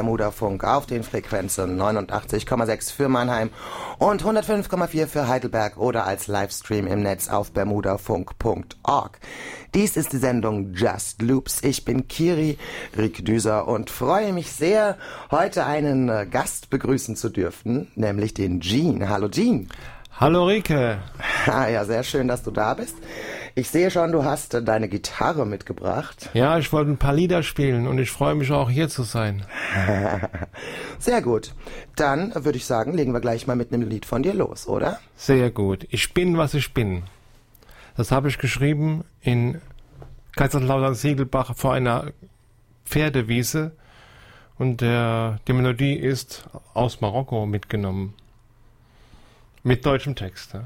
hört den Bermuda-Funk auf den Frequenzen 89,6 für Mannheim und 105,4 für Heidelberg oder als Livestream im Netz auf bermudafunk.org. Dies ist die Sendung Just Loops. Ich bin Kiri Rick Düser und freue mich sehr, heute einen äh, Gast begrüßen zu dürfen, nämlich den Gene. Hallo Gene. Hallo Rike. Ah, ja, sehr schön, dass du da bist. Ich sehe schon, du hast deine Gitarre mitgebracht. Ja, ich wollte ein paar Lieder spielen und ich freue mich auch hier zu sein. Sehr gut. Dann würde ich sagen, legen wir gleich mal mit einem Lied von dir los, oder? Sehr gut. Ich bin, was ich bin. Das habe ich geschrieben in Kaiserslautern-Siegelbach vor einer Pferdewiese und der, die Melodie ist aus Marokko mitgenommen. Mit deutschem Text. Ja.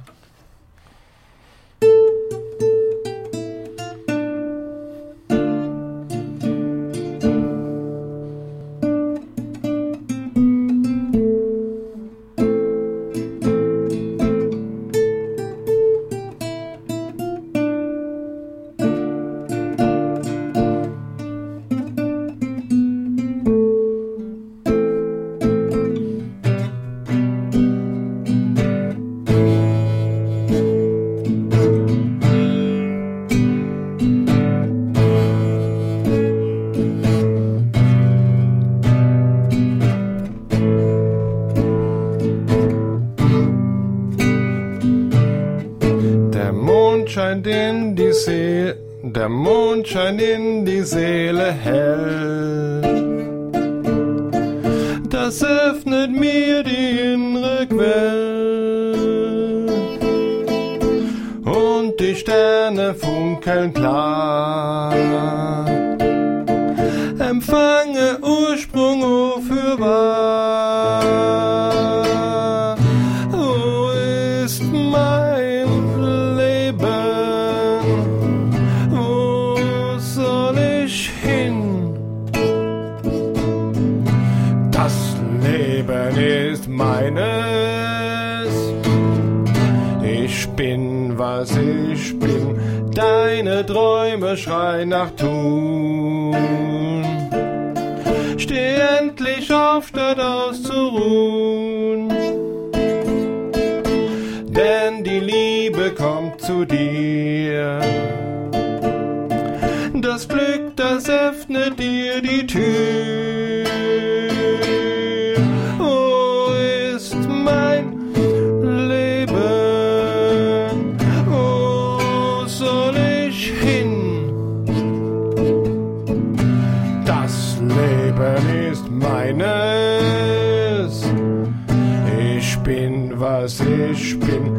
Was ich bin.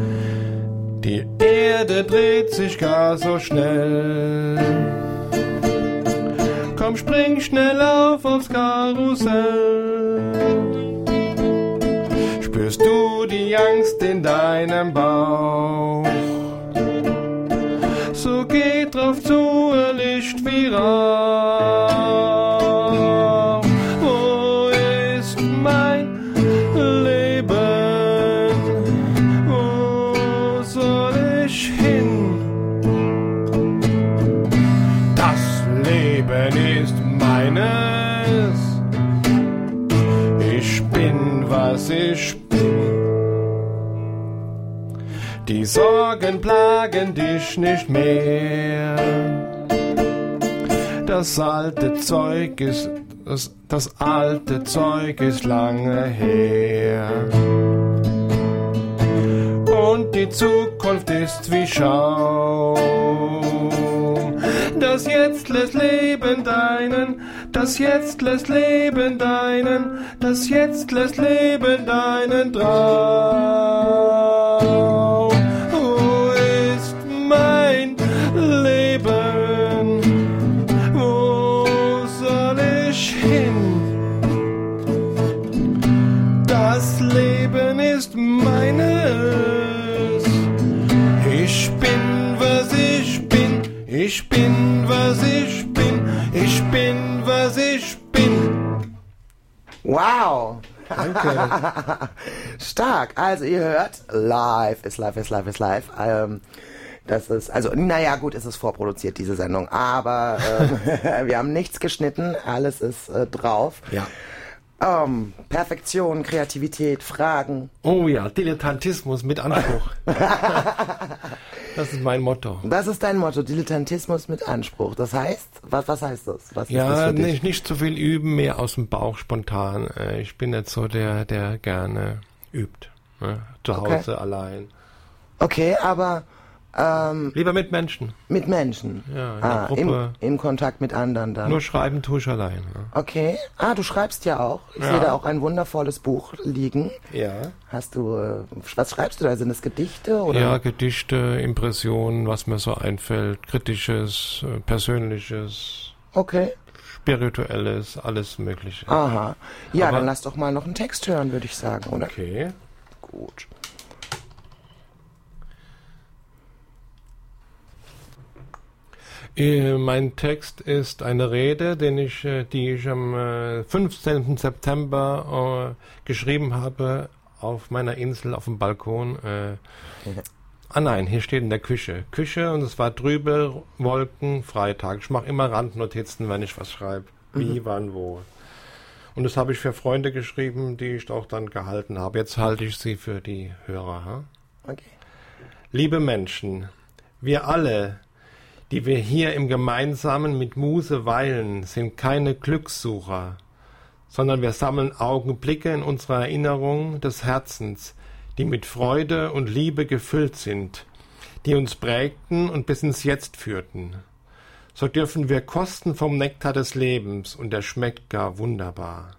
Die Erde dreht sich gar so schnell. Komm, spring schnell auf aufs Karussell. Spürst du die Angst in deinem Bauch? So geh drauf zu, erlischt wie Rauch. Die Sorgen plagen dich nicht mehr. Das alte Zeug ist, das, das alte Zeug ist lange her. Und die Zukunft ist wie Schaum. Das Jetzt lässt Leben deinen, das Jetzt lässt Leben deinen, das Jetzt lässt Leben deinen Traum. Ist meines. Ich bin, was ich bin. Ich bin, was ich bin. Ich bin, was ich bin. Wow! Danke. Stark. Also ihr hört, live ist live ist live ist live. Ähm, Das ist, also, naja, gut, es ist vorproduziert, diese Sendung, aber äh, wir haben nichts geschnitten, alles ist äh, drauf. Ja. Ähm, Perfektion, Kreativität, Fragen. Oh ja, Dilettantismus mit Anspruch. das ist mein Motto. Das ist dein Motto, Dilettantismus mit Anspruch. Das heißt, was, was heißt das? Was das Ja, dich? nicht, nicht zu viel üben, mehr aus dem Bauch spontan. Äh, Ich bin nicht so der, der gerne übt. Ne? Zu Okay. Hause allein. Okay, aber ähm, Lieber mit Menschen. mit Menschen. Ja, in der ah, Gruppe. im, im Kontakt mit anderen dann. Nur schreiben tue ich allein. Ne? Okay. Ah, du schreibst ja auch. Ich Ja. sehe da auch ein wundervolles Buch liegen. Ja. Hast du, äh, was schreibst du da? Sind es Gedichte oder? Ja, Gedichte, Impressionen, was mir so einfällt, kritisches, äh, persönliches, Okay. spirituelles, alles Mögliche. Aha. Ja, Aber- dann lass doch mal noch einen Text hören, würde ich sagen, oder? Okay. Gut. Mein Text ist eine Rede, den ich, äh, die ich am äh, 15. September äh, geschrieben habe auf meiner Insel auf dem Balkon. Äh, ah nein, hier steht in der Küche. Küche und es war trübe Wolken, Freitag. Ich mache immer Randnotizen, wenn ich was schreibe. Wie, wann, wo. Und das habe ich für Freunde geschrieben, die ich auch dann gehalten habe. Jetzt halte ich sie für die Hörer. Ha? Okay. Liebe Menschen, wir alle, die wir hier im Gemeinsamen mit Muse weilen, sind keine Glückssucher, sondern wir sammeln Augenblicke in unserer Erinnerung des Herzens, die mit Freude und Liebe gefüllt sind, die uns prägten und bis ins Jetzt führten. So dürfen wir kosten vom Nektar des Lebens, und er schmeckt gar wunderbar.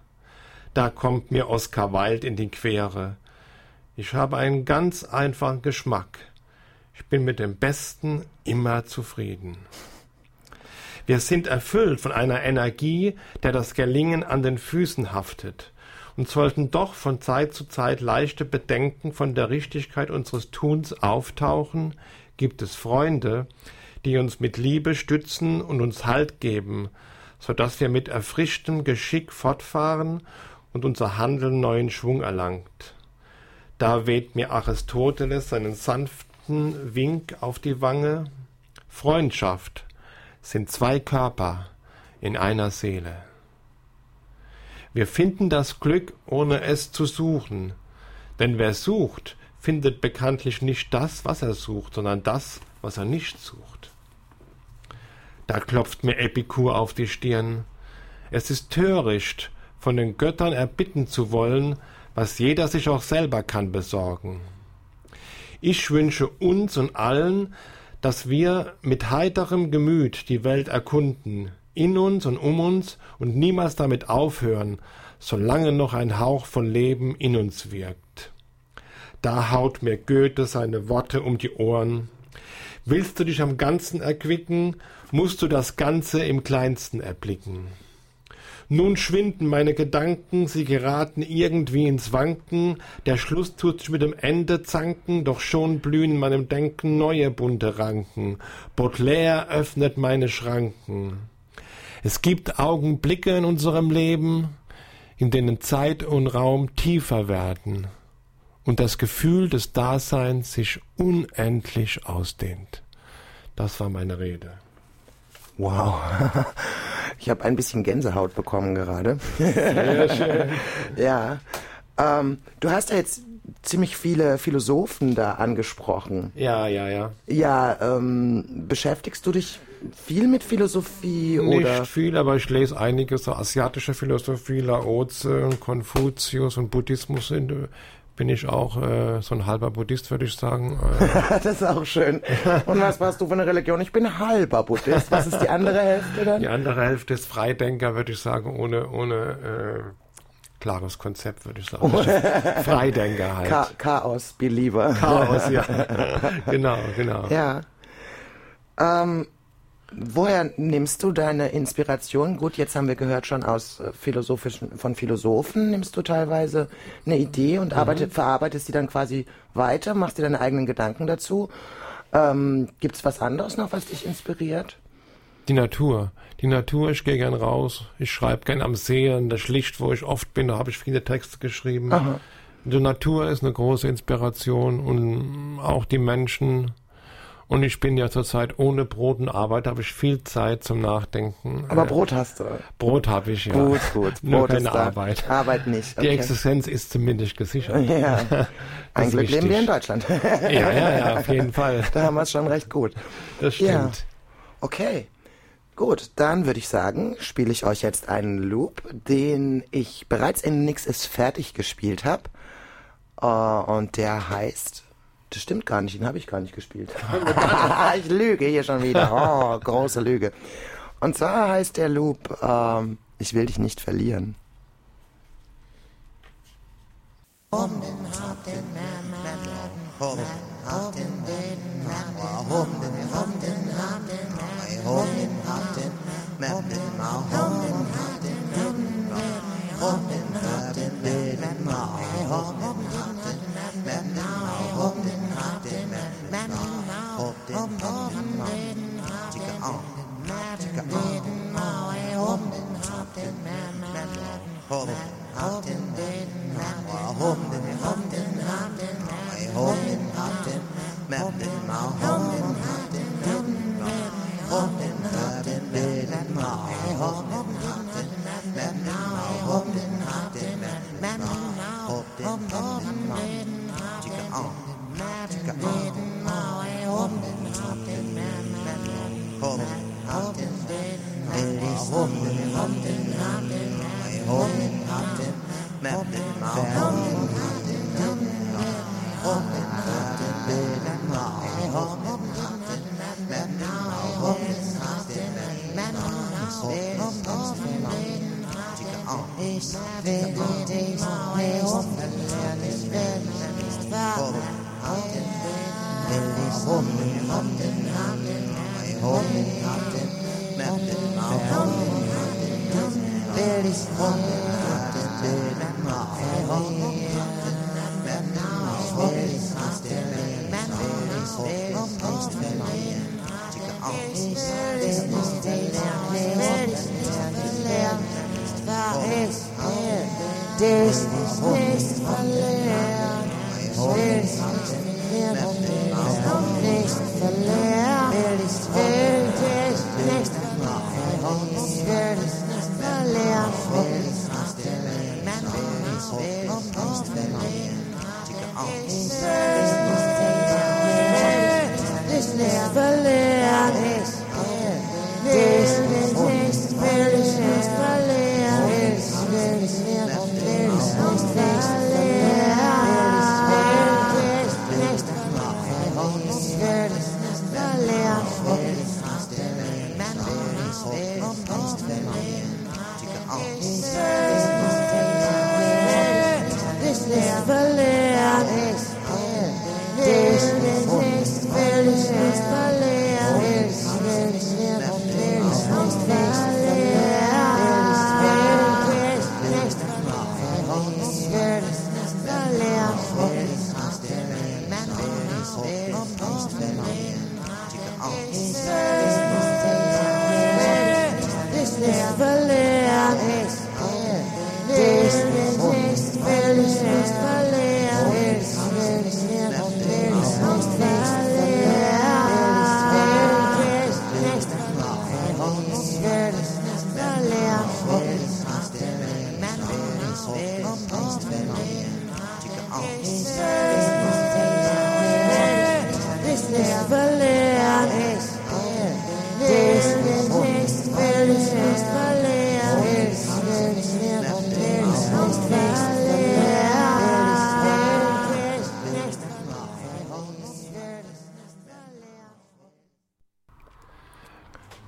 Da kommt mir Oskar Wilde in die Quere. Ich habe einen ganz einfachen Geschmack. Ich bin mit dem Besten immer zufrieden. Wir sind erfüllt von einer Energie, der das Gelingen an den Füßen haftet, und sollten doch von Zeit zu Zeit leichte Bedenken von der Richtigkeit unseres Tuns auftauchen, gibt es Freunde, die uns mit Liebe stützen und uns Halt geben, so dass wir mit erfrischtem Geschick fortfahren und unser Handeln neuen Schwung erlangt. Da weht mir Aristoteles seinen sanften Wink auf die Wange. Freundschaft sind zwei Körper in einer Seele. Wir finden das Glück, ohne es zu suchen. Denn wer sucht, findet bekanntlich nicht das, was er sucht, sondern das, was er nicht sucht. Da klopft mir Epikur auf die Stirn. Es ist töricht, von den Göttern erbitten zu wollen, was jeder sich auch selber kann besorgen. Ich wünsche uns und allen, dass wir mit heiterem Gemüt die Welt erkunden, in uns und um uns und niemals damit aufhören, solange noch ein Hauch von Leben in uns wirkt. Da haut mir Goethe seine Worte um die Ohren. Willst du dich am Ganzen erquicken, musst du das Ganze im Kleinsten erblicken. Nun schwinden meine Gedanken, sie geraten irgendwie ins Wanken, der Schluss tut sich mit dem Ende zanken, doch schon blühen in meinem Denken neue bunte Ranken. Baudelaire öffnet meine Schranken. Es gibt Augenblicke in unserem Leben, in denen Zeit und Raum tiefer werden und das Gefühl des Daseins sich unendlich ausdehnt. Das war meine Rede. Wow. Ich habe ein bisschen Gänsehaut bekommen gerade. Sehr schön. Ja. Ähm, du hast ja jetzt ziemlich viele Philosophen da angesprochen. Ja, ja, ja. Ja, ähm, beschäftigst du dich viel mit Philosophie oder? Nicht viel, aber ich lese einiges, so asiatische Philosophie, Laozi und Konfuzius und Buddhismus sind, bin ich auch äh, so ein halber Buddhist, würde ich sagen. Äh, das ist auch schön. Und was warst du für eine Religion? Ich bin halber Buddhist. Was ist die andere Hälfte dann? die andere Hälfte ist Freidenker, würde ich sagen, ohne, ohne äh, klares Konzept, würde ich sagen. Freidenker halt. Cha Chaos Believer. Chaos, ja. genau, genau. Ja. Ähm, woher nimmst du deine Inspiration? Gut, jetzt haben wir gehört schon aus äh, philosophischen, von Philosophen nimmst du teilweise eine Idee und arbeitet, verarbeitest die dann quasi weiter, machst dir deine eigenen Gedanken dazu. Ähm, gibt's was anderes noch, was dich inspiriert? Die Natur. Die Natur, ich gehe gern raus. Ich schreibe gern am See, an der Schlicht, wo ich oft bin, da habe ich viele Texte geschrieben. Die Natur ist eine große Inspiration und auch die Menschen Und ich bin ja zurzeit ohne Brot und Arbeit, habe ich viel Zeit zum Nachdenken. Aber Brot hast du. Brot habe ich, ja. Gut, gut. Nur Brot keine ist da. Arbeit. Arbeit nicht. Die Okay. Existenz ist zumindest gesichert. Ja. Ein ist Glück leben wichtig. wir in Deutschland. Ja, ja, ja, auf jeden Fall. da haben wir es schon recht gut. Das Ja. stimmt. Okay. Gut, dann würde ich sagen, spiele ich euch jetzt einen Loop, den ich bereits in Nix ist fertig gespielt habe. und der heißt. Das stimmt gar nicht, den habe ich gar nicht gespielt. ich lüge hier schon wieder. Oh, große Lüge. Und zwar heißt der Loop, ähm, ich will dich nicht verlieren. Oh. It's Savage. this, this.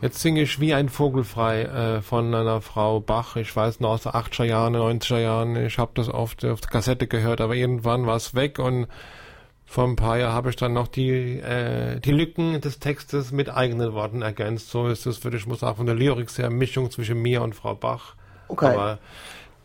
Jetzt singe ich wie ein Vogelfrei äh, von einer Frau Bach. Ich weiß noch aus den 80er Jahren, 90er Jahren. Ich habe das oft auf der Kassette gehört, aber irgendwann war es weg und vor ein paar Jahren habe ich dann noch die, äh, die Lücken des Textes mit eigenen Worten ergänzt. So ist es, würde ich muss auch von der Lyrik her Mischung zwischen mir und Frau Bach. Okay. Aber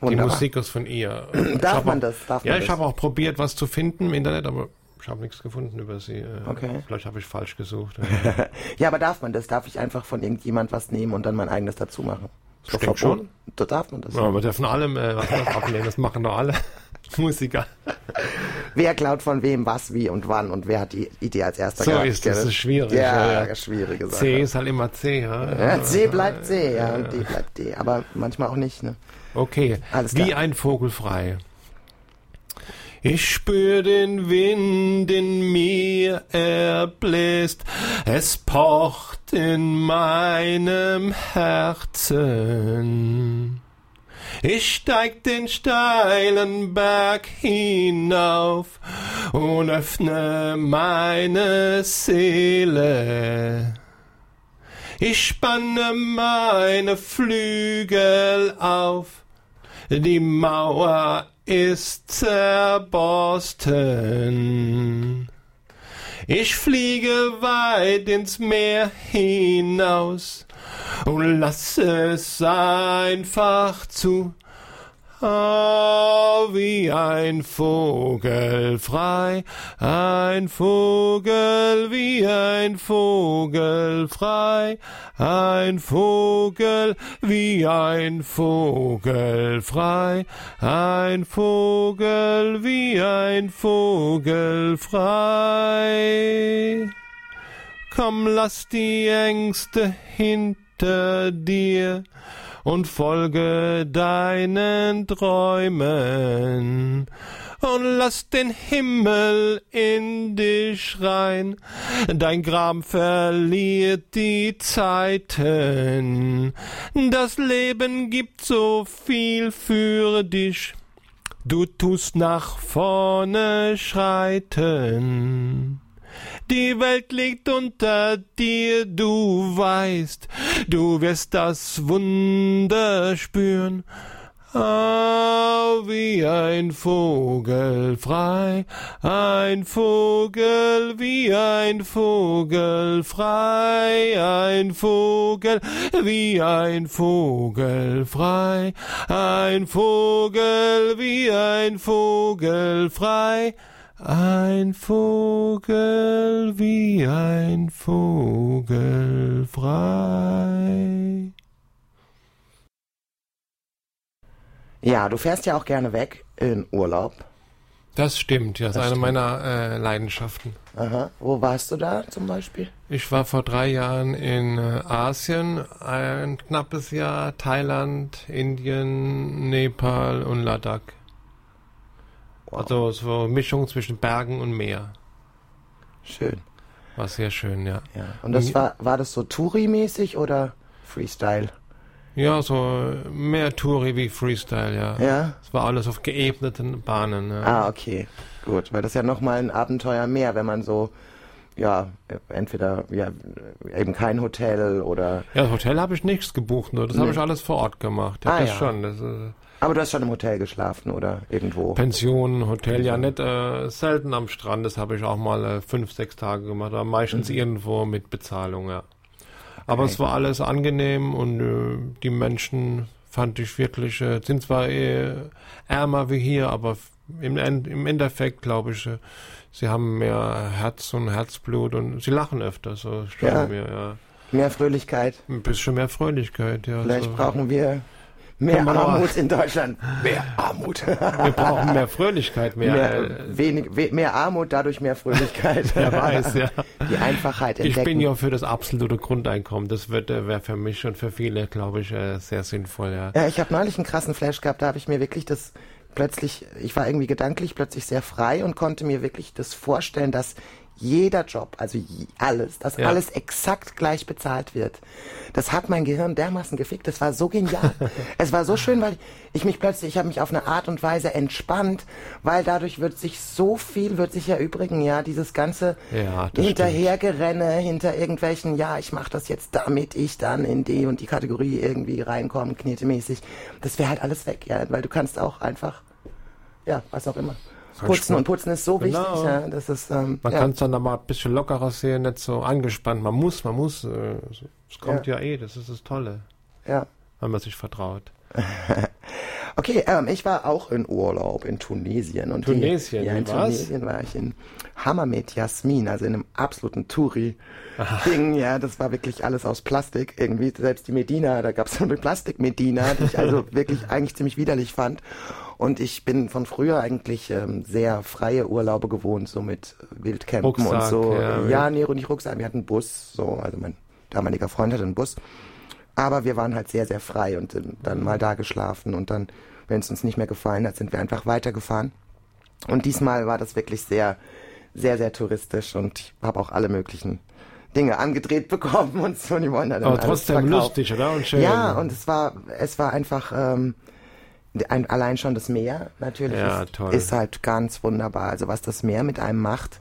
die Wunderbar. Musik ist von ihr. Darf man das? Darf ja, man ich habe auch probiert, was zu finden im Internet, aber ich habe nichts gefunden über sie. Äh, Okay. Vielleicht habe ich falsch gesucht. Ja, aber darf man das? Darf ich einfach von irgendjemand was nehmen und dann mein eigenes dazu machen? Ist doch Ich denk verboten. Da darf man das. Ja, aber von allem, äh, was das abnehmen, das machen doch alle Musiker. wer klaut von wem was, wie und wann und wer hat die Idee als erster So gehabt. ist das, das ist schwierig. Ja, ja, ja. schwierige Sache. C ist halt immer C, ja. Ja, C bleibt C, ja, und D bleibt D. Aber manchmal auch nicht, ne? Okay, Alles wie klar. ein Vogel frei. Ich spür den Wind in mir, er bläst, es pocht in meinem Herzen. Ich steig den steilen Berg hinauf und öffne meine Seele. Ich spanne meine Flügel auf, die Mauer ist zerborsten. Ich fliege weit ins Meer hinaus und lass es einfach zu. Ah, wie ein Vogel frei, ein Vogel wie ein Vogel frei, ein Vogel wie ein Vogel frei, ein Vogel wie ein Vogel frei. Komm, lass die Ängste hinter dir und folge deinen Träumen. Und lass den Himmel in dich rein, dein Gram verliert die Zeiten. Das Leben gibt so viel für dich, du tust nach vorne schreiten. Die Welt liegt unter dir, du weißt, du wirst das Wunder spüren. Ah, wie ein Vogel frei, ein Vogel wie ein Vogel frei, ein Vogel wie ein Vogel frei, ein Vogel wie ein Vogel frei. Ein Vogel wie ein Vogel frei. Ja, du fährst ja auch gerne weg in Urlaub. Das stimmt, ja, das ist Das eine stimmt. meiner äh, Leidenschaften. Aha. Wo warst du da zum Beispiel? Ich war vor drei Jahren in äh, Asien, ein knappes Jahr, Thailand, Indien, Nepal und Ladakh. Also so Mischung zwischen Bergen und Meer. Schön. War sehr schön, ja. Ja. Und das Und- war, war das so Touri-mäßig oder Freestyle? Ja, so mehr Touri wie Freestyle, ja. Ja? Es war alles auf geebneten Bahnen. Ja. Ah, okay. Gut, weil das ist ja nochmal ein Abenteuer mehr, wenn man so, ja, entweder ja, eben kein Hotel oder. Ja, das Hotel habe ich nichts gebucht, nur das Nee. habe ich alles vor Ort gemacht. Ja, Ah, das ja. schon. Das, äh, Aber du hast schon im Hotel geschlafen oder irgendwo. Pension, Hotel, ja nicht äh, selten am Strand. Das habe ich auch mal äh, fünf, sechs Tage gemacht, aber meistens irgendwo mit Bezahlung, ja. Aber Okay. es war alles angenehm und äh, die Menschen fand ich wirklich, äh, sind zwar eh ärmer wie hier, aber im, im Endeffekt glaube ich, äh, sie haben mehr Herz und Herzblut und sie lachen öfter, so Ja. mir, ja. Mehr Fröhlichkeit. Ein bisschen mehr Fröhlichkeit, ja. Vielleicht so. brauchen wir mehr auch- Armut in Deutschland. Mehr Armut. Wir brauchen mehr Fröhlichkeit, mehr. mehr, äh, wenig, we, mehr Armut, dadurch mehr Fröhlichkeit. Wer weiß, ja. Die Einfachheit Ich entdecken. bin ja für das absolute Grundeinkommen. Das wird äh, wäre für mich und für viele, glaube ich, äh, sehr sinnvoll, ja. Ja, ich habe neulich einen krassen Flash gehabt, da habe ich mir wirklich das plötzlich, ich war irgendwie gedanklich plötzlich sehr frei und konnte mir wirklich das vorstellen, dass jeder Job, also alles, dass Ja. alles exakt gleich bezahlt wird. Das hat mein Gehirn dermaßen gefickt. Das war so genial. es war so schön, weil ich mich plötzlich, ich habe mich auf eine Art und Weise entspannt, weil dadurch wird sich so viel, wird sich erübrigen, ja, dieses ganze Ja, Hinterhergerenne hinter irgendwelchen, ja, ich mache das jetzt, damit ich dann in die und die Kategorie irgendwie reinkomme, knetemäßig. Das wäre halt alles weg, ja, weil du kannst auch einfach, ja, was auch immer. Kann Putzen und putzen ist so Genau. wichtig, ja, das ist, ähm, Man ja. kann es dann aber ein bisschen lockerer sehen, nicht so angespannt. Man muss, man muss. Äh, es kommt ja. eh, das ist das Tolle, ja. wenn man sich vertraut. Okay, ähm, ich war auch in Urlaub in Tunesien. Und Tunesien, die, ja, in war's? Tunesien war ich in Hammamet Jasmin, also in einem absoluten Touri-Ding. Ja, das war wirklich alles aus Plastik. Irgendwie, selbst die Medina, da gab es so eine Plastik-Medina, die ich also wirklich eigentlich ziemlich widerlich fand. Und ich bin von früher eigentlich ähm, sehr freie Urlaube gewohnt, so mit Wildcampen Rucksack, und so. ja, Ja, nee, nicht Rucksack, wir hatten einen Bus, so, also mein damaliger Freund hatte einen Bus. Aber wir waren halt sehr, sehr frei und sind dann mal da geschlafen und dann, wenn es uns nicht mehr gefallen hat, sind wir einfach weitergefahren. Und diesmal war das wirklich sehr, sehr, sehr touristisch und ich habe auch alle möglichen Dinge angedreht bekommen und so, die wollen dann Aber trotzdem lustig, oder? Und schön. Ja, und es war, es war einfach ähm, ein, allein schon das Meer natürlich Ja, ist, toll. ist halt ganz wunderbar. Also was das Meer mit einem macht,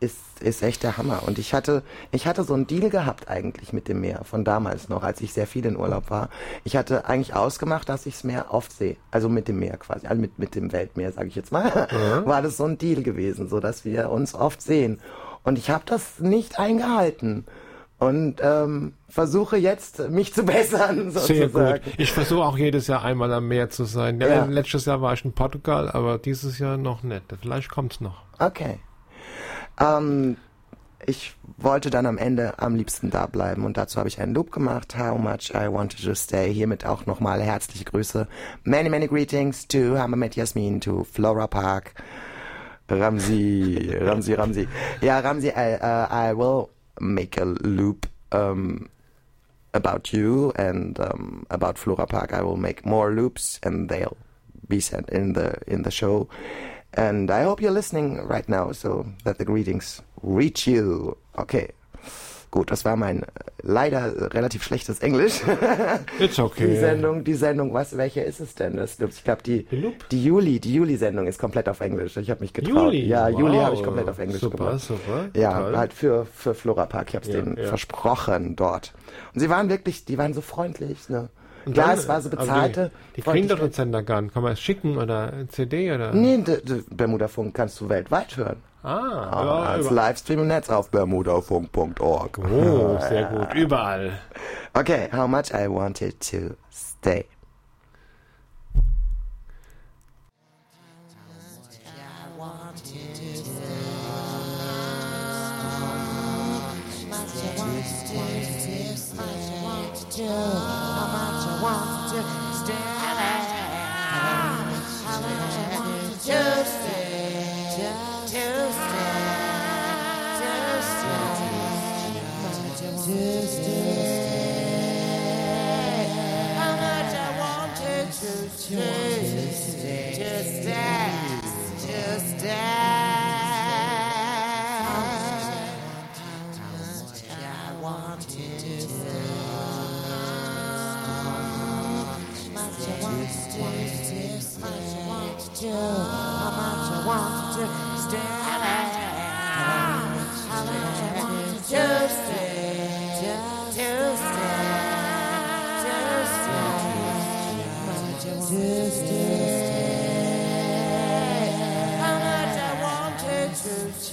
ist, ist echt der Hammer. Und ich hatte, ich hatte so einen Deal gehabt eigentlich mit dem Meer von damals noch, als ich sehr viel in Urlaub war. Ich hatte eigentlich ausgemacht, dass ich das Meer oft sehe. Also mit dem Meer quasi, also mit, mit dem Weltmeer, sage ich jetzt mal, war das so ein Deal gewesen, so dass wir uns oft sehen. Und ich habe das nicht eingehalten. Und ähm, versuche jetzt, mich zu bessern, Sehr sozusagen. gut. Ich versuche auch jedes Jahr einmal am Meer zu sein. Ja, Ja. Letztes Jahr war ich in Portugal, aber dieses Jahr noch nicht. Vielleicht kommt's noch. Okay. Ähm, ich wollte dann am Ende am liebsten da bleiben und dazu habe ich einen Loop gemacht. How much I wanted to stay. Hiermit auch nochmal herzliche Grüße. Many, many greetings to Hammer mit Jasmin, to Flora Park. Ramsi, Ramsi, Ramsi. Ja, Ramsi, I, uh, I will make a loop um, about you and um, about Flora Park. I will make more loops and they'll be sent in the in the show. And I hope you're listening right now, so that the greetings reach you. Okay. Gut, das war mein äh, leider relativ schlechtes Englisch. It's okay. Die Sendung, die Sendung, was, welche ist es denn? Das, ich glaube, die, Die Loop? die Juli, die Juli-Sendung ist komplett auf Englisch. Ich habe mich getraut. Juli? Ja, Juli Wow. habe ich komplett auf Englisch Super, gemacht. super. Ja, Toll. halt für, für Flora Park. Ich habe es Ja, denen ja. versprochen dort. Und sie waren wirklich, die waren so freundlich, ne? Und Klar, dann, es war so bezahlte. Die, die kriegen doch den Sender gar nicht. Kann man es schicken oder CD oder? Nee, Bermuda-Funk kannst du weltweit hören. Ah, ja, als über- Livestream im Netz auf bermudafunk.org. Oh, sehr gut. Überall. Okay, how much I wanted to stay.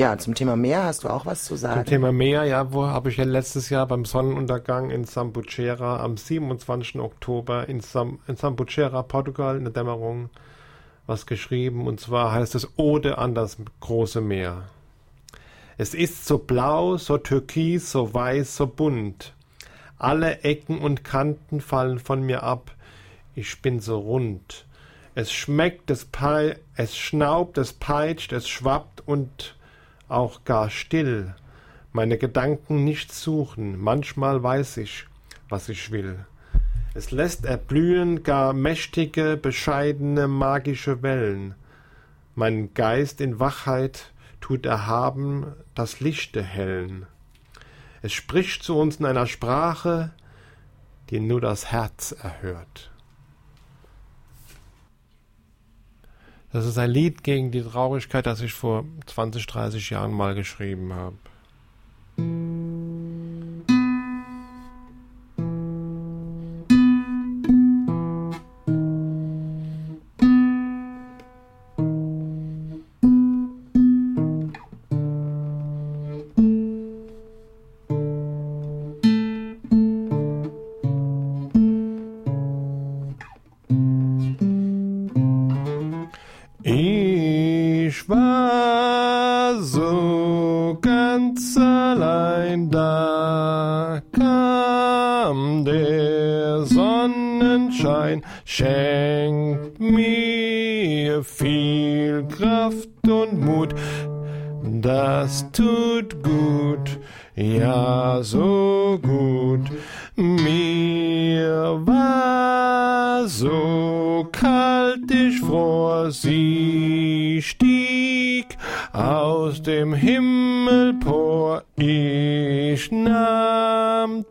Ja, zum Thema Meer hast du auch was zu Zum sagen? Thema Meer, ja, wo habe ich ja letztes Jahr beim Sonnenuntergang in Sambucera am 27. Oktober in, Sam, in Sambucera, Portugal, in der Dämmerung was geschrieben. Und zwar heißt es Ode an das große Meer. Es ist so blau, so türkis, so weiß, so bunt. Alle Ecken und Kanten fallen von mir ab. Ich bin so rund. Es schmeckt, es, pei es schnaubt, es peitscht, es schwappt und auch gar still. Meine Gedanken nicht suchen, manchmal weiß ich, was ich will. Es lässt erblühen gar mächtige, bescheidene, magische Wellen. Mein Geist in Wachheit tut erhaben das Lichte hellen. Es spricht zu uns in einer Sprache, die nur das Herz erhört. Das ist ein Lied gegen die Traurigkeit, das ich vor 20, 30 Jahren mal geschrieben habe.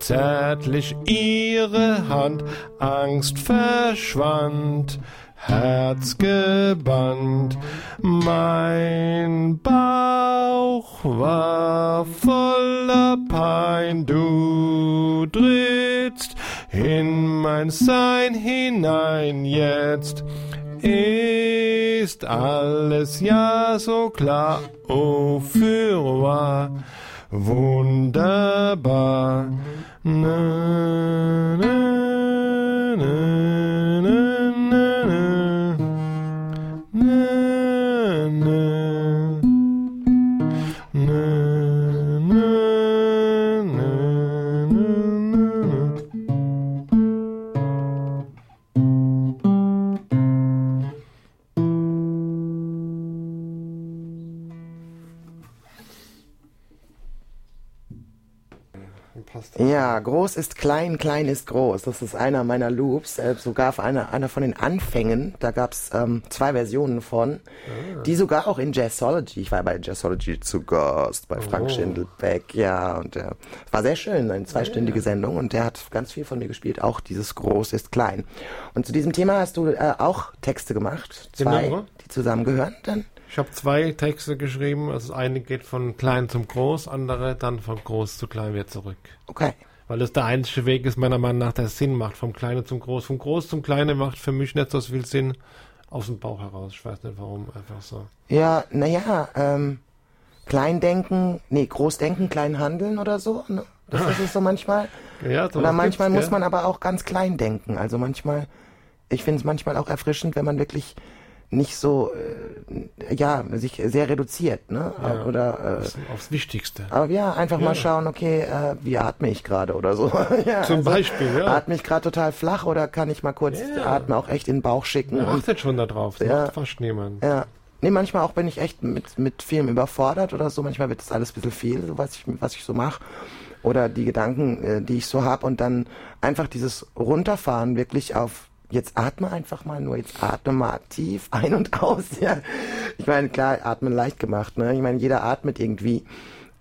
Zärtlich ihre Hand, Angst verschwand, Herz gebannt, mein Bauch war voller Pein, du trittst in mein Sein hinein jetzt, ist alles ja so klar, oh fürwahr, wunderbar. Na, na, na, na, na, na, Ja, groß ist klein, klein ist groß. Das ist einer meiner Loops, äh, sogar einer, einer von den Anfängen. Da gab's ähm, zwei Versionen von, ah. die sogar auch in Jazzology, ich war bei Jazzology zu Gast, bei Frank oh. Schindelbeck, ja, und äh, war sehr schön, eine zweistündige ja. Sendung und der hat ganz viel von mir gespielt, auch dieses Groß ist klein. Und zu diesem Thema hast du äh, auch Texte gemacht, zwei, genau. die zusammengehören dann? Ich habe zwei Texte geschrieben. Also das eine geht von klein zum groß, andere dann von groß zu klein wieder zurück. Okay. Weil das der einzige Weg ist, meiner Meinung nach, der Sinn macht. Vom Kleinen zum Groß. Vom Groß zum Kleinen macht für mich nicht so viel Sinn aus dem Bauch heraus. Ich weiß nicht warum, einfach so. Ja, naja, ähm, klein denken, nee, groß denken, klein handeln oder so. Ne? Das ist es so manchmal. Ja, oder manchmal muss man aber auch ganz klein denken. Also manchmal, ich finde es manchmal auch erfrischend, wenn man wirklich nicht so, äh, ja, sich sehr reduziert, ne? Ja, oder äh, aufs, Wichtigste. Aber ja, einfach ja. mal schauen, okay, äh, wie atme ich gerade oder so. ja, Zum also, Beispiel, ja. Atme ich gerade total flach oder kann ich mal kurz ja. Atme auch echt in den Bauch schicken? Ja, achtet schon da drauf, das ja. macht fast niemand. Ja. Nee, manchmal auch bin ich echt mit, mit vielem überfordert oder so. Manchmal wird das alles ein bisschen viel, so was ich, was ich so mache. Oder die Gedanken, äh, die ich so habe und dann einfach dieses Runterfahren wirklich auf jetzt atme einfach mal nur, jetzt atme mal tief ein und aus. Ja. Ich meine, klar, atmen leicht gemacht. Ne? Ich meine, jeder atmet irgendwie.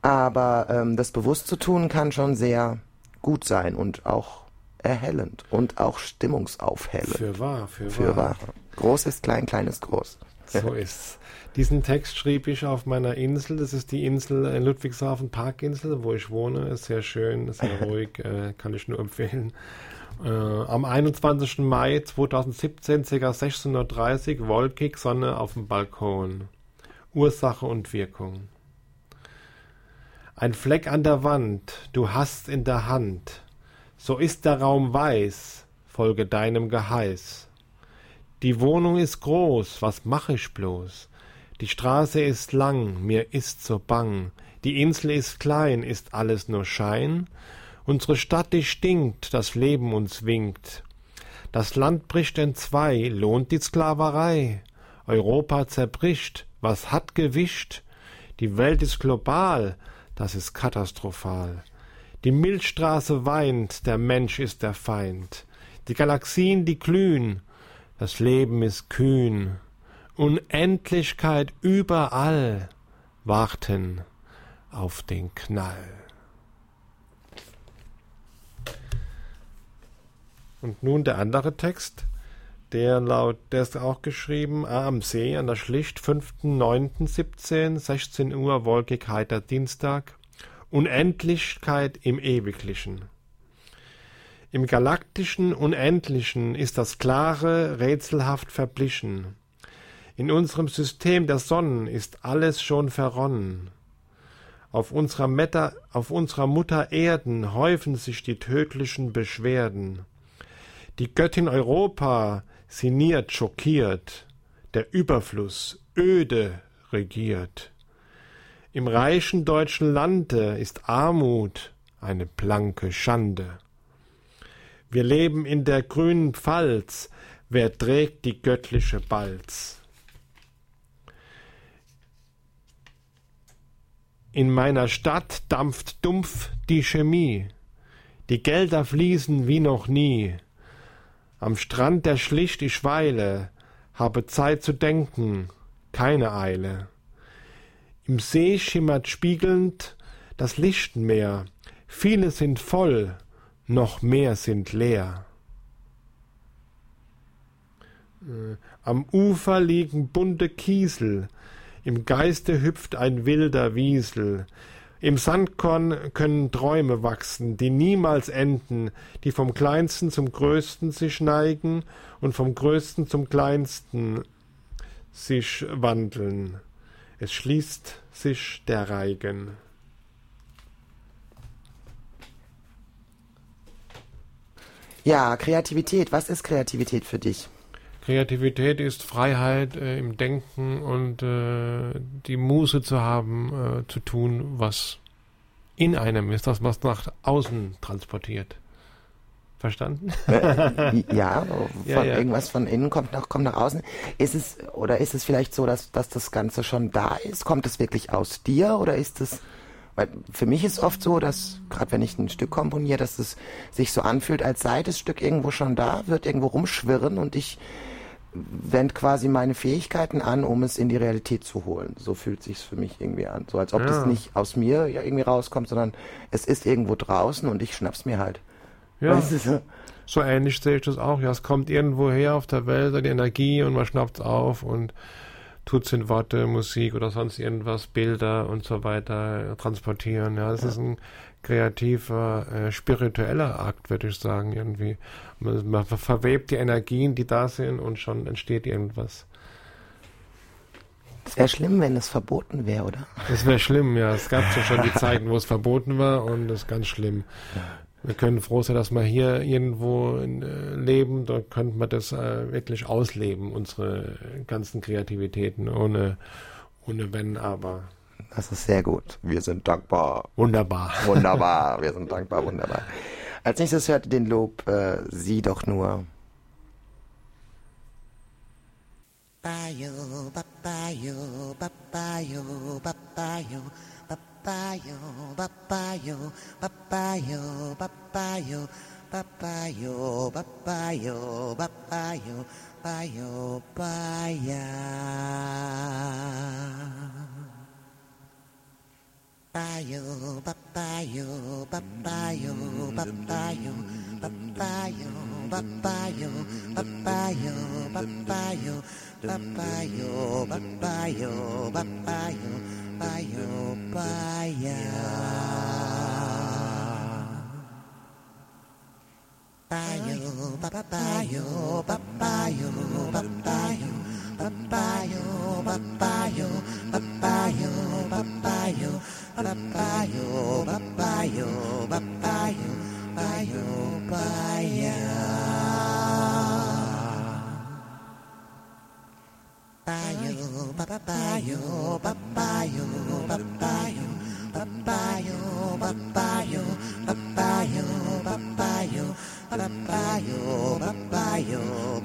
Aber ähm, das bewusst zu tun kann schon sehr gut sein und auch erhellend und auch stimmungsaufhellend. Für wahr, für, für wahr. wahr. Groß ist klein, klein ist groß. So ist's. Diesen Text schrieb ich auf meiner Insel. Das ist die Insel in Ludwigshafen, Parkinsel, wo ich wohne. Ist sehr schön, sehr ruhig, äh, kann ich nur empfehlen. Äh, am 21. Mai 2017, ca. 16.30 Uhr, wolkig, Sonne auf dem Balkon. Ursache und Wirkung. Ein Fleck an der Wand, du hast in der Hand. So ist der Raum weiß, folge deinem Geheiß. Die Wohnung ist groß, was mach ich bloß? Die Straße ist lang, mir ist so bang. Die Insel ist klein, ist alles nur Schein? Unsere Stadt, die stinkt, das Leben uns winkt. Das Land bricht entzwei, lohnt die Sklaverei. Europa zerbricht, was hat gewischt? Die Welt ist global, das ist katastrophal. Die Milchstraße weint, der Mensch ist der Feind. Die Galaxien, die glühen, das Leben ist kühn. Unendlichkeit überall warten auf den Knall. Und nun der andere Text, der laut, der ist auch geschrieben, ah, am See an der Schlicht, 5.9.17, 16 Uhr, wolkig, heiter Dienstag, Unendlichkeit im Ewiglichen. Im galaktischen Unendlichen ist das Klare rätselhaft verblichen. In unserem System der Sonnen ist alles schon verronnen. Auf unserer, Meta, auf unserer Mutter Erden häufen sich die tödlichen Beschwerden. Die Göttin Europa sinniert schockiert, der Überfluss öde regiert. Im reichen deutschen Lande ist Armut eine blanke Schande. Wir leben in der grünen Pfalz, wer trägt die göttliche Balz? In meiner Stadt dampft dumpf die Chemie, die Gelder fließen wie noch nie. Am Strand der Schlicht ich weile, habe Zeit zu denken, keine Eile. Im See schimmert spiegelnd das Lichtenmeer, viele sind voll, noch mehr sind leer. Äh, am Ufer liegen bunte Kiesel, im Geiste hüpft ein wilder Wiesel, im Sandkorn können Träume wachsen, die niemals enden, die vom Kleinsten zum Größten sich neigen und vom Größten zum Kleinsten sich wandeln es schließt sich der Reigen. Ja, Kreativität. Was ist Kreativität für dich? Kreativität ist Freiheit äh, im Denken und äh, die Muße zu haben, äh, zu tun, was in einem ist, das was nach außen transportiert. Verstanden? Äh, ja, von ja, ja. irgendwas von innen kommt nach, kommt nach außen. Ist es, oder ist es vielleicht so, dass, dass das Ganze schon da ist? Kommt es wirklich aus dir oder ist es, weil für mich ist oft so, dass, gerade wenn ich ein Stück komponiere, dass es sich so anfühlt, als sei das Stück irgendwo schon da, wird irgendwo rumschwirren und ich wende quasi meine Fähigkeiten an, um es in die Realität zu holen. So fühlt sich's für mich irgendwie an. So als ob ja. das nicht aus mir irgendwie rauskommt, sondern es ist irgendwo draußen und ich schnapp's mir halt. Ja. Weißt du, so? so ähnlich sehe ich das auch. Ja, es kommt irgendwo her auf der Welt, die Energie und man schnappt es auf und es in Worte, Musik oder sonst irgendwas, Bilder und so weiter transportieren. Ja, das ja. ist ein kreativer, äh, spiritueller Akt, würde ich sagen, irgendwie. Man, man verwebt die Energien, die da sind und schon entsteht irgendwas. Es wäre schlimm, wenn es verboten wäre, oder? Es wäre schlimm, ja. Es gab ja schon die Zeiten, wo es verboten war und das ist ganz schlimm. Wir können froh sein, dass wir hier irgendwo äh, leben. Da könnte man das äh, wirklich ausleben, unsere ganzen Kreativitäten, ohne, ohne Wenn, aber. Das ist sehr gut. Wir sind dankbar. Wunderbar. Wunderbar. Wir sind dankbar, wunderbar. Als nächstes hört den Lob äh, Sie doch nur. Bayo, babayo, babayo, babayo papayo, papayo, papayo, papayo, papayo, papayo, papayo, payo, paya. Payo, papayo, papayo, papayo, papayo, papayo, papayo, papayo, papayo, papayo, papayo, payo paya. Payo, papayo, papayo, papayo, papayo, papayo, papayo, papayo, papayo, papayo, papayo, payo. Payo, papayo, papayo, papayo, papayo, papayo, papayo, papayo, papayo, papayo, papayo.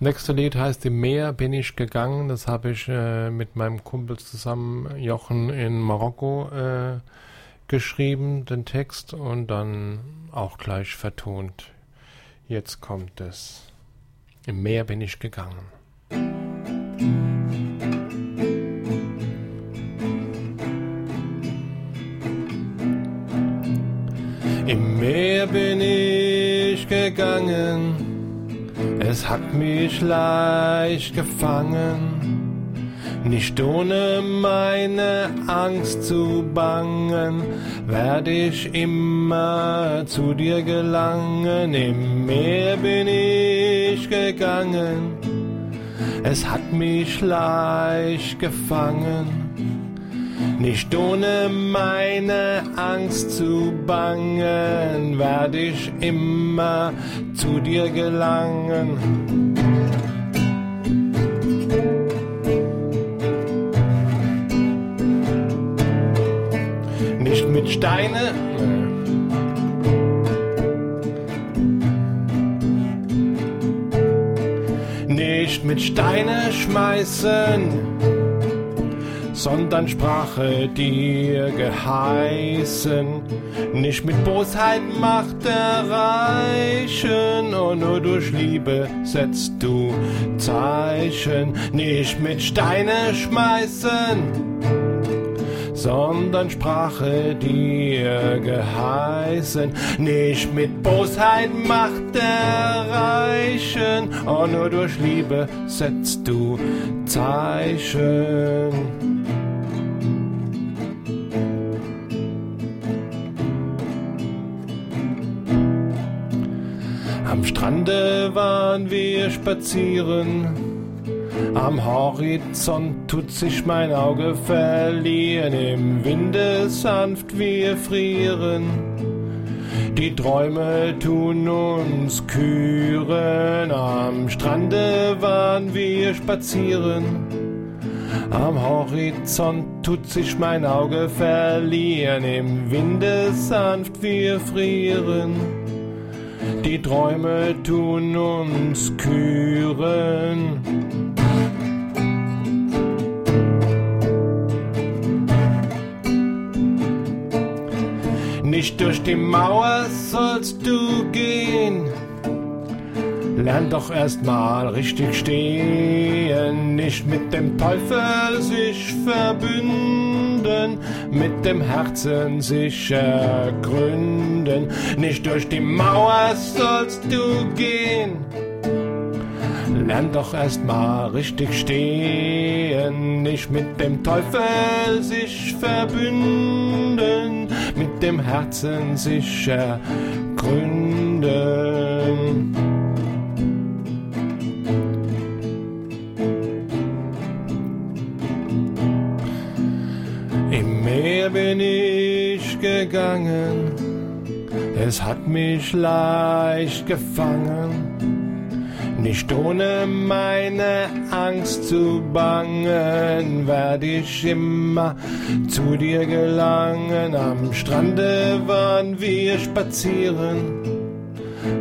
Nächste Lied heißt Im Meer bin ich gegangen. Das habe ich äh, mit meinem Kumpel zusammen, Jochen, in Marokko äh, geschrieben, den Text, und dann auch gleich vertont. Jetzt kommt es. Im Meer bin ich gegangen. Es hat mich leicht gefangen, nicht ohne meine Angst zu bangen, werde ich immer zu dir gelangen. Im Meer bin ich gegangen, es hat mich leicht gefangen nicht ohne meine Angst zu bangen, werde ich immer zu dir gelangen. Nicht mit Steine, nicht mit Steine schmeißen sondern Sprache dir geheißen. Nicht mit Bosheit Macht erreichen, und nur durch Liebe setzt du Zeichen. Nicht mit Steine schmeißen, sondern Sprache dir geheißen. Nicht mit Bosheit Macht erreichen, und nur durch Liebe setzt du Zeichen. Am Strande waren wir spazieren. Am Horizont tut sich mein Auge verlieren. Im Winde sanft wir frieren. Die Träume tun uns küren. Am Strande waren wir spazieren. Am Horizont tut sich mein Auge verlieren. Im Winde sanft wir frieren die Träume tun uns küren. Nicht durch die Mauer sollst du gehen, lern doch erstmal richtig stehen, nicht mit dem Teufel sich verbünden, mit dem Herzen sich ergründen. Nicht durch die Mauer sollst du gehen. Lern doch erstmal richtig stehen, nicht mit dem Teufel sich verbünden, mit dem Herzen sich ergründen. Bin ich gegangen, es hat mich leicht gefangen. Nicht ohne meine Angst zu bangen, werde ich immer zu dir gelangen. Am Strande waren wir spazieren.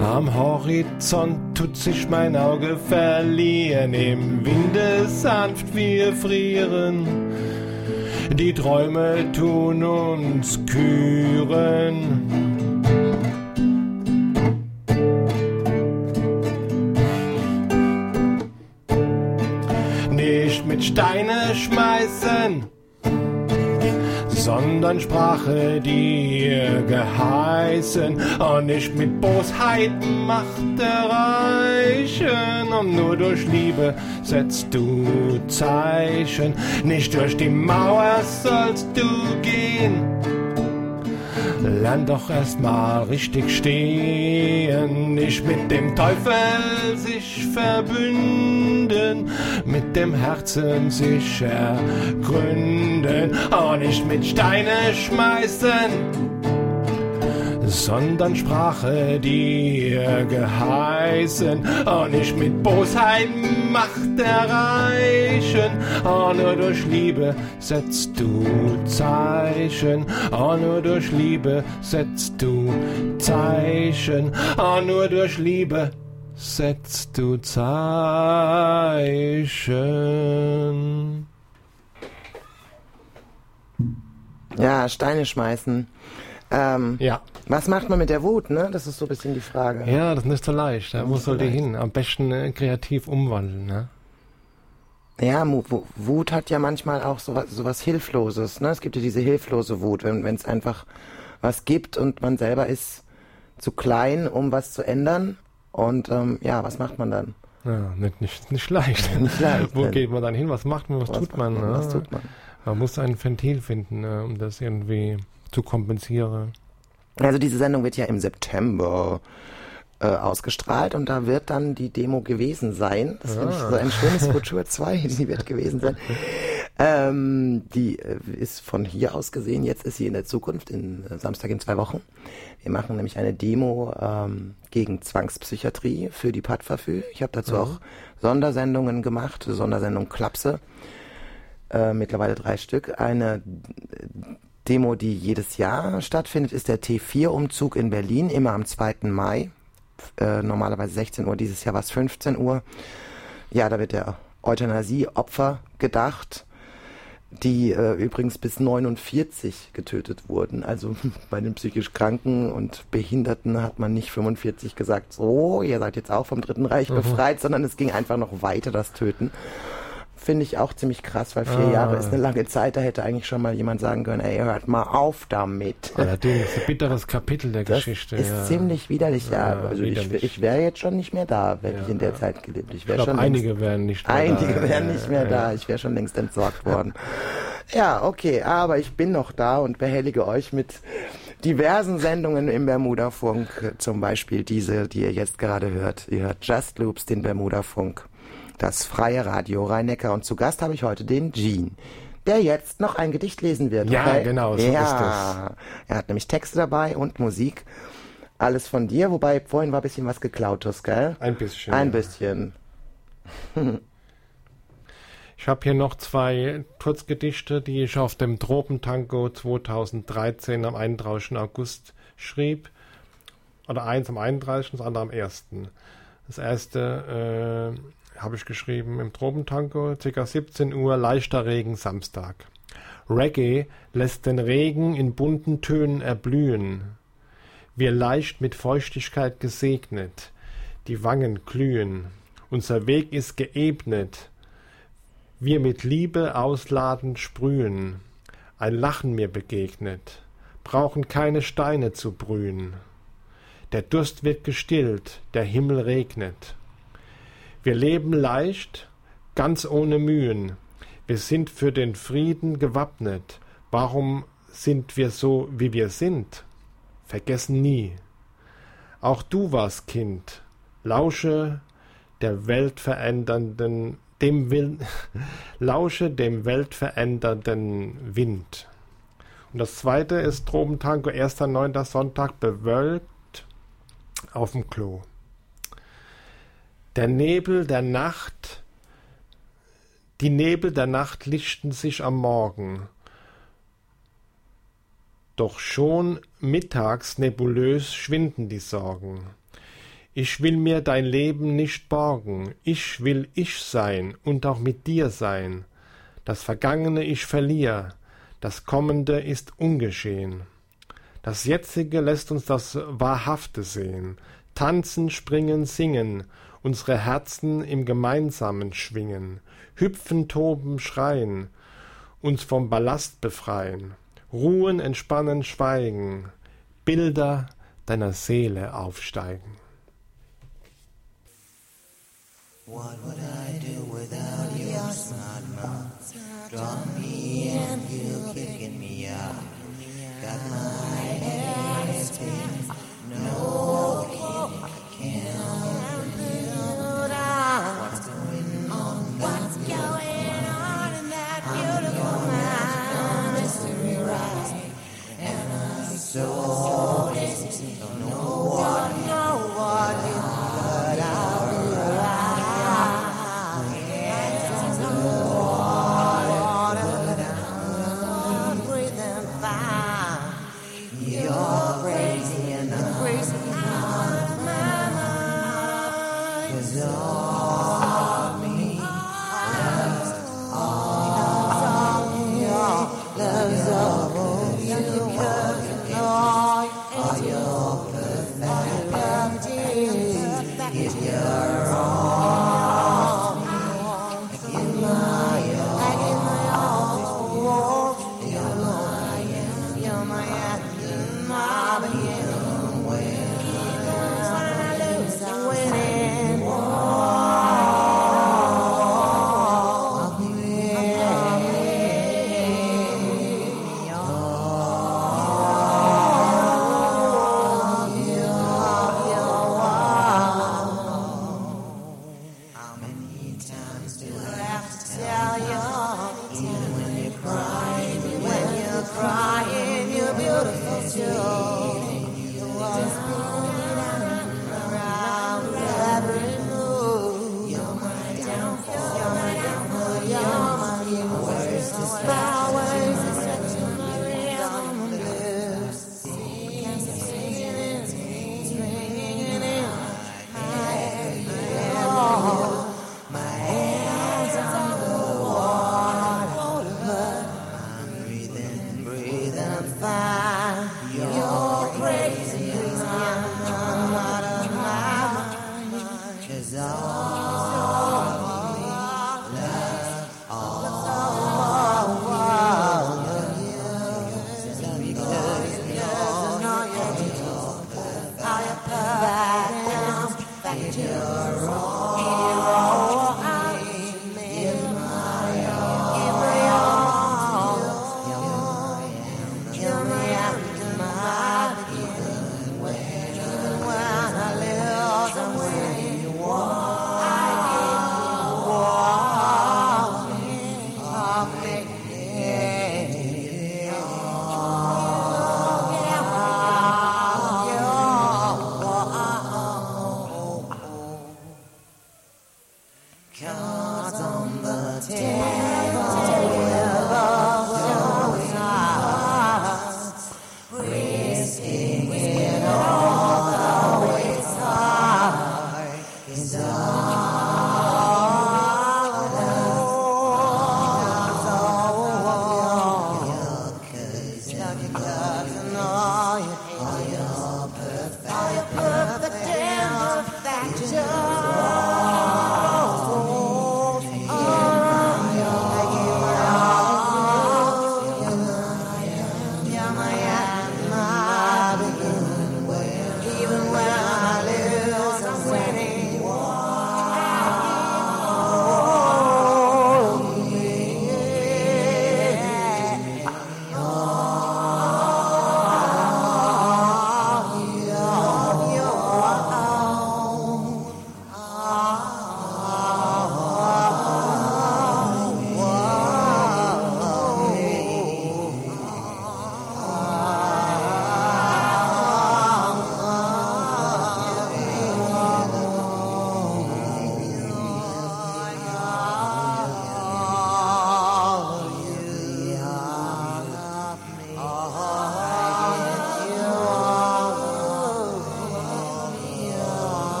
Am Horizont tut sich mein Auge verlieren, im Winde sanft wir frieren die Träume tun uns küren. Nicht mit Steine schmeißen, sondern Sprache dir geheißen und nicht mit Bosheit Macht erreichen und nur durch Liebe setzt du Zeichen, nicht durch die Mauer sollst du gehen. Lern doch erstmal richtig stehen, nicht mit dem Teufel sich verbünden, mit dem Herzen sich ergründen, auch nicht mit Steine schmeißen sondern Sprache dir geheißen, und nicht mit Bosheit Macht erreichen, oh, nur durch Liebe setzt du Zeichen, oh, nur durch Liebe setzt du Zeichen, oh, nur durch Liebe setzt du Zeichen. Ja, Steine schmeißen. Ähm, ja. Was macht man mit der Wut, ne? Das ist so ein bisschen die Frage. Ja, das ist nicht so leicht. Wo soll die hin? Am besten äh, kreativ umwandeln, ne? Ja, Wut hat ja manchmal auch sowas, sowas Hilfloses. Ne? Es gibt ja diese hilflose Wut, wenn es einfach was gibt und man selber ist zu klein, um was zu ändern. Und ähm, ja, was macht man dann? Ja, nicht, nicht, nicht leicht. Nicht leicht Wo geht man dann hin? Was macht man? Was, was tut man? man? Was tut man? Man muss ein Ventil finden, ne, um das irgendwie zu kompensieren. Also diese Sendung wird ja im September äh, ausgestrahlt und da wird dann die Demo gewesen sein. Das ah. ist so ein schönes Futur 2, die wird gewesen sein. Ähm, die äh, ist von hier aus gesehen, jetzt ist sie in der Zukunft, in äh, Samstag in zwei Wochen. Wir machen nämlich eine Demo ähm, gegen Zwangspsychiatrie für die Padverfü. Ich habe dazu mhm. auch Sondersendungen gemacht, Sondersendung Klapse, äh, mittlerweile drei Stück. Eine Demo, die jedes Jahr stattfindet, ist der T4-Umzug in Berlin, immer am 2. Mai. Äh, normalerweise 16 Uhr, dieses Jahr war es 15 Uhr. Ja, da wird der Euthanasie-Opfer gedacht. Die äh, übrigens bis 49 getötet wurden. Also bei den psychisch Kranken und Behinderten hat man nicht 45 gesagt, so, ihr seid jetzt auch vom Dritten Reich mhm. befreit, sondern es ging einfach noch weiter, das Töten finde ich auch ziemlich krass, weil vier ah. Jahre ist eine lange Zeit. Da hätte eigentlich schon mal jemand sagen können, ey, hört mal auf damit. Allerdings, ein bitteres Kapitel der das Geschichte. ist ja. ziemlich widerlich, ja. ja also widerlich. ich, ich wäre jetzt schon nicht mehr da, wenn ja, ich in der Zeit gelebt. Ich, ich glaube, einige wären nicht mehr einige da. Einige wären nicht mehr da. Ich wäre schon längst entsorgt worden. Ja, okay, aber ich bin noch da und behellige euch mit diversen Sendungen im Bermuda-Funk, zum Beispiel diese, die ihr jetzt gerade hört. Ihr hört Just Loops, den Bermuda-Funk das freie Radio Rhein-Neckar. Und zu Gast habe ich heute den Jean, der jetzt noch ein Gedicht lesen wird. Ja, okay? genau, so ja. ist das. Er hat nämlich Texte dabei und Musik. Alles von dir, wobei vorhin war ein bisschen was geklautes, gell? Ein bisschen. Ein bisschen. Ich habe hier noch zwei Kurzgedichte, die ich auf dem Tropentango 2013 am 31. August schrieb. Oder eins am 31. das andere am 1. Das erste äh, habe ich geschrieben, im Tropentango, ca. 17 Uhr, leichter Regen Samstag. Reggae lässt den Regen in bunten Tönen erblühen. Wir leicht mit Feuchtigkeit gesegnet, die Wangen glühen. Unser Weg ist geebnet, wir mit Liebe ausladend sprühen. Ein Lachen mir begegnet, brauchen keine Steine zu brühen. Der Durst wird gestillt, der Himmel regnet. Wir leben leicht, ganz ohne Mühen. Wir sind für den Frieden gewappnet. Warum sind wir so, wie wir sind? Vergessen nie. Auch du warst Kind. Lausche der weltverändernden, dem Will, lausche dem weltverändernden Wind. Und das zweite ist Tropentango, erster neunter Sonntag, bewölkt auf dem Klo. Der Nebel der Nacht, die Nebel der Nacht lichten sich am Morgen. Doch schon mittags nebulös schwinden die Sorgen. Ich will mir dein Leben nicht borgen, ich will ich sein und auch mit dir sein. Das Vergangene ich verlier, das Kommende ist ungeschehen. Das Jetzige lässt uns das Wahrhafte sehen, tanzen, springen, singen, unsere Herzen im Gemeinsamen schwingen, hüpfen, toben, schreien, uns vom Ballast befreien, ruhen, entspannen, schweigen, Bilder deiner Seele aufsteigen. What would I do without your smart mouth? Draw me and you kicking me out. Got my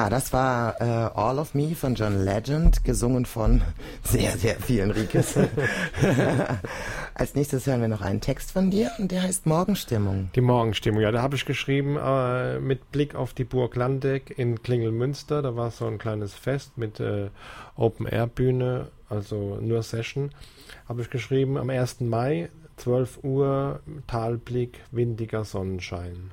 Ja, das war äh, All of Me von John Legend, gesungen von sehr, sehr vielen Rikes. Als nächstes hören wir noch einen Text von dir und der heißt Morgenstimmung. Die Morgenstimmung, ja, da habe ich geschrieben äh, mit Blick auf die Burg Landeck in Klingelmünster. Da war so ein kleines Fest mit äh, Open-Air-Bühne, also nur Session. Habe ich geschrieben am 1. Mai, 12 Uhr, Talblick, windiger Sonnenschein.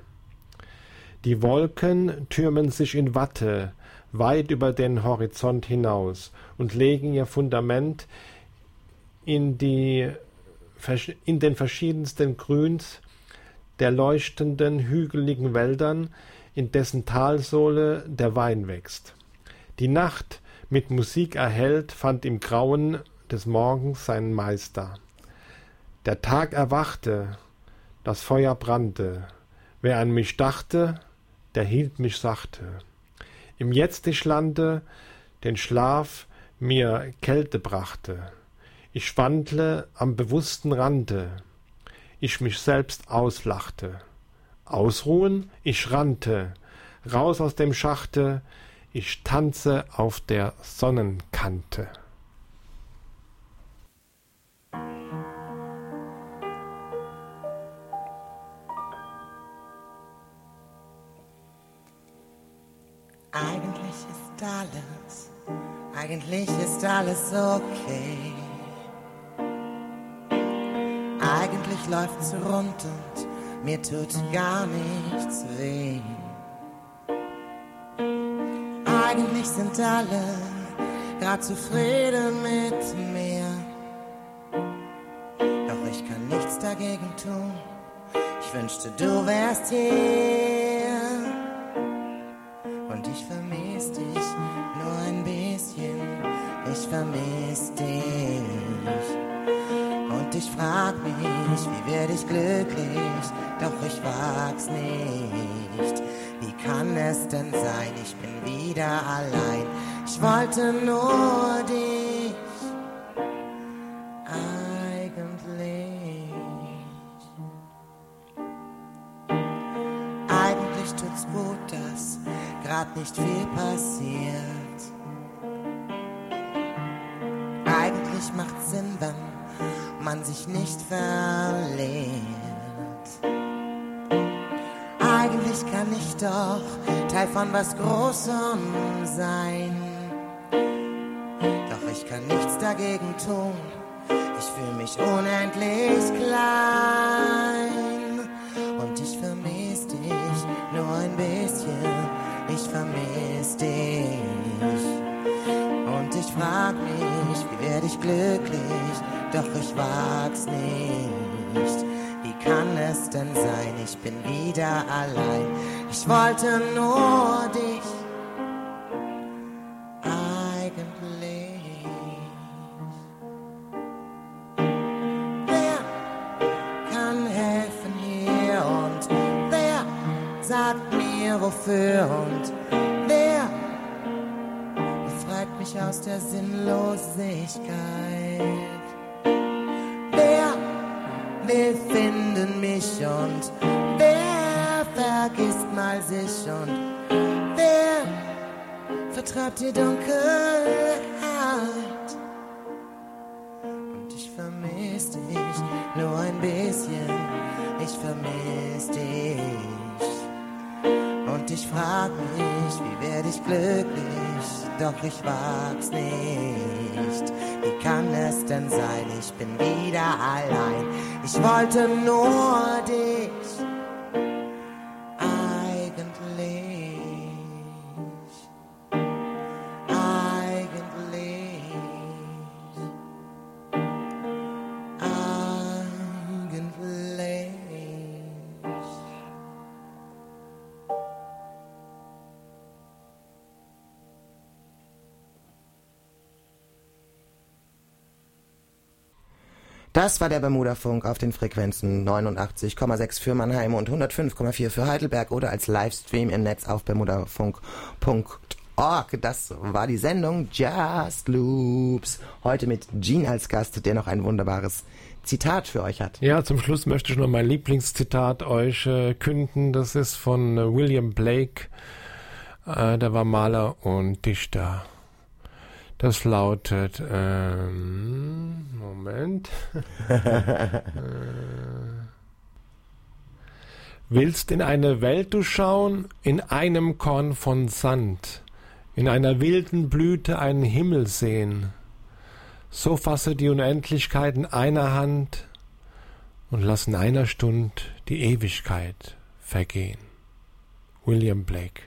Die Wolken türmen sich in Watte weit über den Horizont hinaus und legen ihr Fundament in, die, in den verschiedensten Grüns der leuchtenden, hügeligen Wäldern, in dessen Talsohle der Wein wächst. Die Nacht, mit Musik erhellt, fand im Grauen des Morgens seinen Meister. Der Tag erwachte, das Feuer brannte. Wer an mich dachte, der hielt mich sachte. Im Jetztischlande den Schlaf mir Kälte brachte. Ich schwandle am bewussten Rande, ich mich selbst auslachte. Ausruhen, ich rannte, raus aus dem Schachte, ich tanze auf der Sonnenkante. Alles okay. Eigentlich läuft's rund und mir tut gar nichts weh. Eigentlich sind alle grad zufrieden mit mir. Doch ich kann nichts dagegen tun. Ich wünschte, du wärst hier nicht. Wie kann es denn sein? Ich bin wieder allein. Ich wollte nur dich. Von was Großem sein. Doch ich kann nichts dagegen tun. Ich fühle mich unendlich klein und ich vermisse dich nur ein bisschen. Ich vermisse dich und ich frag mich, wie werde ich glücklich, doch ich wag's nicht. Kann es denn sein, ich bin wieder allein? Ich wollte nur dich. Eigentlich. Wer kann helfen hier und wer sagt mir wofür und wer befreit mich aus der Sinnlosigkeit? Die Dunkelheit? Und ich vermisse dich nur ein bisschen, ich vermisse dich. Und ich frag mich, wie werde ich glücklich, doch ich wag's nicht. Wie kann es denn sein, ich bin wieder allein. Ich wollte nur dich. Das war der Bermuda-Funk auf den Frequenzen 89,6 für Mannheim und 105,4 für Heidelberg oder als Livestream im Netz auf bermudafunk.org. Das war die Sendung Just Loops. Heute mit Gene als Gast, der noch ein wunderbares Zitat für euch hat. Ja, zum Schluss möchte ich noch mein Lieblingszitat euch äh, künden. Das ist von äh, William Blake. Äh, der war Maler und Dichter. Das lautet, ähm, Moment. äh, willst in eine Welt du schauen, in einem Korn von Sand, in einer wilden Blüte einen Himmel sehen, so fasse die Unendlichkeit in einer Hand und lass in einer Stund die Ewigkeit vergehen. William Blake.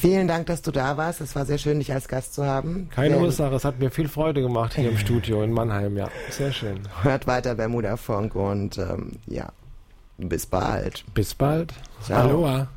Vielen Dank, dass du da warst. Es war sehr schön, dich als Gast zu haben. Keine Sehr- Ursache, es hat mir viel Freude gemacht hier im Studio in Mannheim, ja. Sehr schön. Hört weiter Bermuda Funk und ähm, ja, bis bald. Bis bald. Ciao. Aloha.